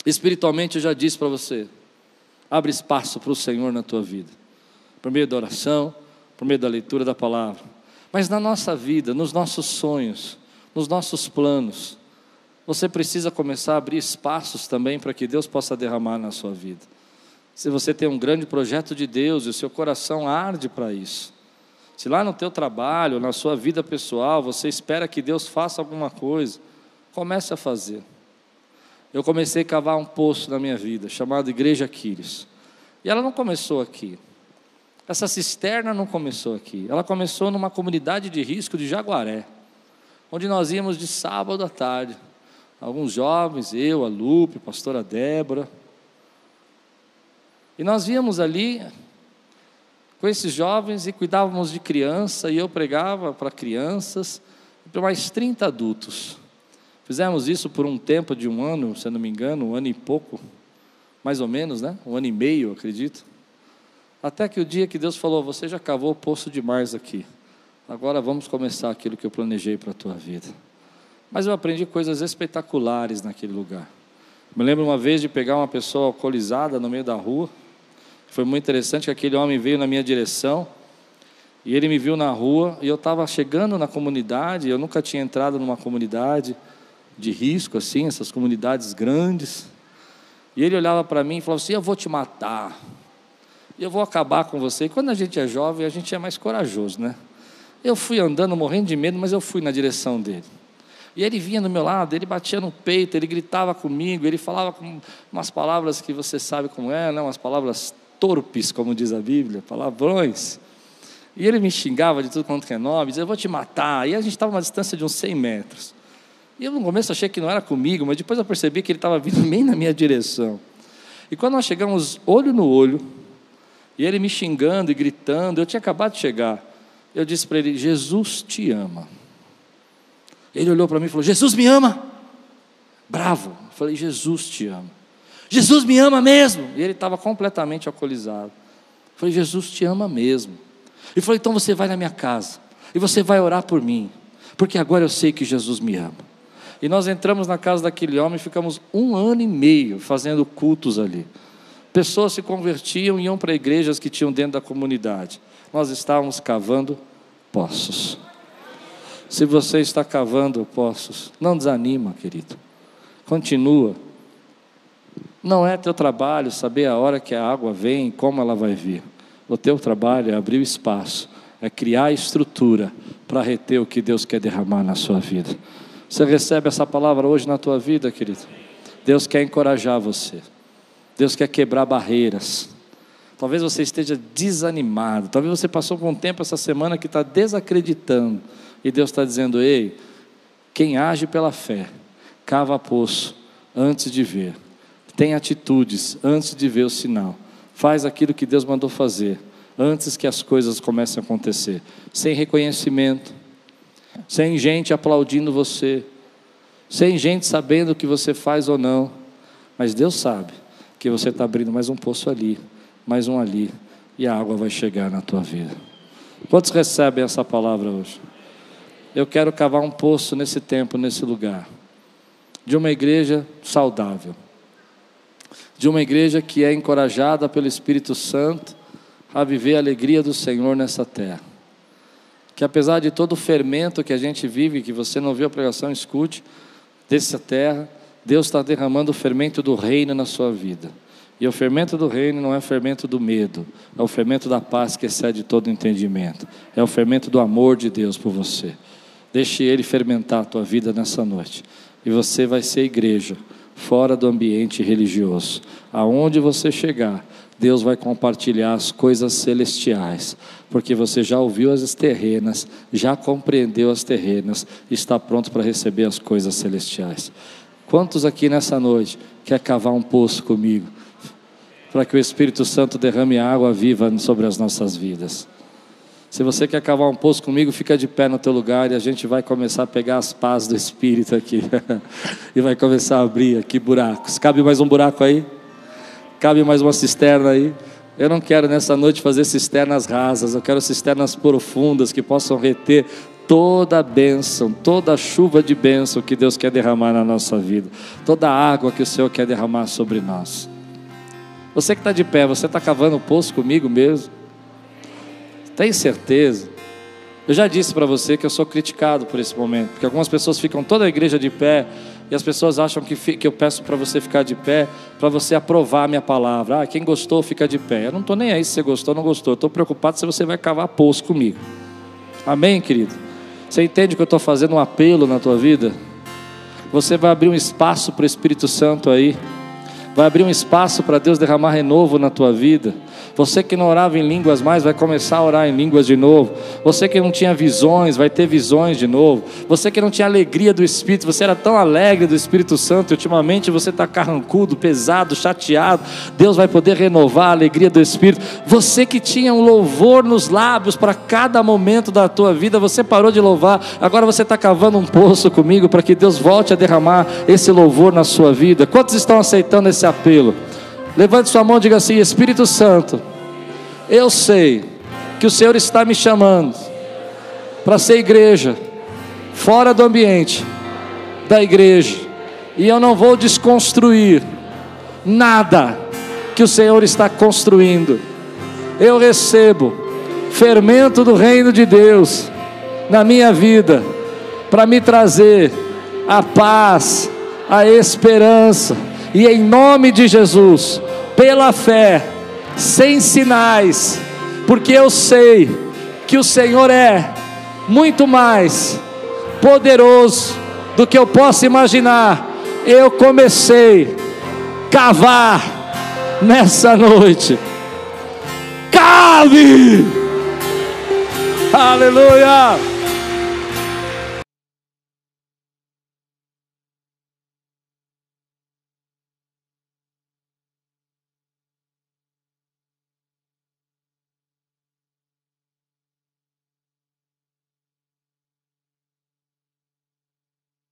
[SPEAKER 1] Espiritualmente eu já disse para você. Abre espaço para o Senhor na tua vida. Por meio da oração, por meio da leitura da palavra. Mas na nossa vida, nos nossos sonhos, nos nossos planos, você precisa começar a abrir espaços também para que Deus possa derramar na sua vida se você tem um grande projeto de Deus e o seu coração arde para isso. Se lá no teu trabalho, na sua vida pessoal, você espera que Deus faça alguma coisa, comece a fazer. Eu comecei a cavar um poço na minha vida, chamado Igreja Aquiles. E ela não começou aqui. Essa cisterna não começou aqui. Ela começou numa comunidade de risco de Jaguaré, onde nós íamos de sábado à tarde. Alguns jovens, eu, a Lupe, a pastora Débora, e nós víamos ali com esses jovens e cuidávamos de criança, e eu pregava para crianças e para mais 30 adultos. Fizemos isso por um tempo de um ano, se não me engano, um ano e pouco, mais ou menos, né? Um ano e meio, acredito. Até que o dia que Deus falou: Você já cavou o poço demais aqui. Agora vamos começar aquilo que eu planejei para a tua vida. Mas eu aprendi coisas espetaculares naquele lugar. Me lembro uma vez de pegar uma pessoa alcoolizada no meio da rua foi muito interessante que aquele homem veio na minha direção e ele me viu na rua e eu estava chegando na comunidade. Eu nunca tinha entrado numa comunidade de risco assim, essas comunidades grandes. E ele olhava para mim e falava assim: Eu vou te matar, eu vou acabar com você. E quando a gente é jovem, a gente é mais corajoso, né? Eu fui andando morrendo de medo, mas eu fui na direção dele. E ele vinha do meu lado, ele batia no peito, ele gritava comigo, ele falava com umas palavras que você sabe como é, né? umas palavras torpes, como diz a Bíblia, palavrões. E ele me xingava de tudo quanto é nome, dizia, eu vou te matar. E a gente estava a uma distância de uns 100 metros. E eu no começo achei que não era comigo, mas depois eu percebi que ele estava vindo bem na minha direção. E quando nós chegamos olho no olho, e ele me xingando e gritando, eu tinha acabado de chegar. Eu disse para ele: Jesus te ama. Ele olhou para mim e falou: Jesus me ama. Bravo. Eu falei: Jesus te ama. Jesus me ama mesmo. E ele estava completamente alcoolizado. Eu falei, Jesus te ama mesmo. E falei, então você vai na minha casa. E você vai orar por mim. Porque agora eu sei que Jesus me ama. E nós entramos na casa daquele homem e ficamos um ano e meio fazendo cultos ali. Pessoas se convertiam e iam para igrejas que tinham dentro da comunidade. Nós estávamos cavando poços. Se você está cavando poços, não desanima, querido. Continua. Não é teu trabalho saber a hora que a água vem e como ela vai vir. O teu trabalho é abrir o espaço, é criar estrutura para reter o que Deus quer derramar na sua vida. Você recebe essa palavra hoje na tua vida, querido? Deus quer encorajar você. Deus quer quebrar barreiras. Talvez você esteja desanimado. Talvez você passou por um tempo essa semana que está desacreditando. E Deus está dizendo: Ei, quem age pela fé, cava poço antes de ver. Tem atitudes antes de ver o sinal. Faz aquilo que Deus mandou fazer antes que as coisas comecem a acontecer. Sem reconhecimento, sem gente aplaudindo você, sem gente sabendo o que você faz ou não. Mas Deus sabe que você está abrindo mais um poço ali, mais um ali, e a água vai chegar na tua vida. Quantos recebem essa palavra hoje? Eu quero cavar um poço nesse tempo, nesse lugar, de uma igreja saudável, de uma igreja que é encorajada pelo Espírito Santo a viver a alegria do Senhor nessa terra. Que apesar de todo o fermento que a gente vive, que você não viu a pregação, escute, dessa terra, Deus está derramando o fermento do reino na sua vida. E o fermento do reino não é o fermento do medo, é o fermento da paz que excede todo entendimento. É o fermento do amor de Deus por você. Deixe ele fermentar a tua vida nessa noite. E você vai ser igreja, fora do ambiente religioso. Aonde você chegar, Deus vai compartilhar as coisas celestiais, porque você já ouviu as terrenas, já compreendeu as terrenas, está pronto para receber as coisas celestiais. Quantos aqui nessa noite quer cavar um poço comigo, para que o Espírito Santo derrame água viva sobre as nossas vidas? Se você quer cavar um poço comigo, fica de pé no teu lugar e a gente vai começar a pegar as pás do Espírito aqui e vai começar a abrir aqui buracos. Cabe mais um buraco aí? Cabe mais uma cisterna aí? Eu não quero nessa noite fazer cisternas rasas, eu quero cisternas profundas que possam reter toda a bênção, toda a chuva de bênção que Deus quer derramar na nossa vida, toda a água que o Senhor quer derramar sobre nós. Você que está de pé, você está cavando o poço comigo mesmo? Tem certeza? Eu já disse para você que eu sou criticado por esse momento, porque algumas pessoas ficam toda a igreja de pé e as pessoas acham que, que eu peço para você ficar de pé, para você aprovar a minha palavra. Ah, quem gostou, fica de pé. Eu não estou nem aí se você gostou ou não gostou. Estou preocupado se você vai cavar poço comigo. Amém, querido? Você entende que eu estou fazendo um apelo na tua vida? Você vai abrir um espaço para o Espírito Santo aí. Vai abrir um espaço para Deus derramar renovo na tua vida. Você que não orava em línguas mais, vai começar a orar em línguas de novo. Você que não tinha visões, vai ter visões de novo. Você que não tinha alegria do Espírito, você era tão alegre do Espírito Santo, e ultimamente você está carrancudo, pesado, chateado. Deus vai poder renovar a alegria do Espírito. Você que tinha um louvor nos lábios para cada momento da tua vida, você parou de louvar, agora você está cavando um poço comigo para que Deus volte a derramar esse louvor na sua vida. Quantos estão aceitando esse apelo? Levante sua mão e diga assim: Espírito Santo, eu sei que o Senhor está me chamando para ser igreja, fora do ambiente da igreja, e eu não vou desconstruir nada que o Senhor está construindo. Eu recebo fermento do reino de Deus na minha vida para me trazer a paz, a esperança e em nome de Jesus, pela fé, sem sinais, porque eu sei que o Senhor é muito mais poderoso do que eu posso imaginar. Eu comecei a cavar nessa noite. Cave! Aleluia!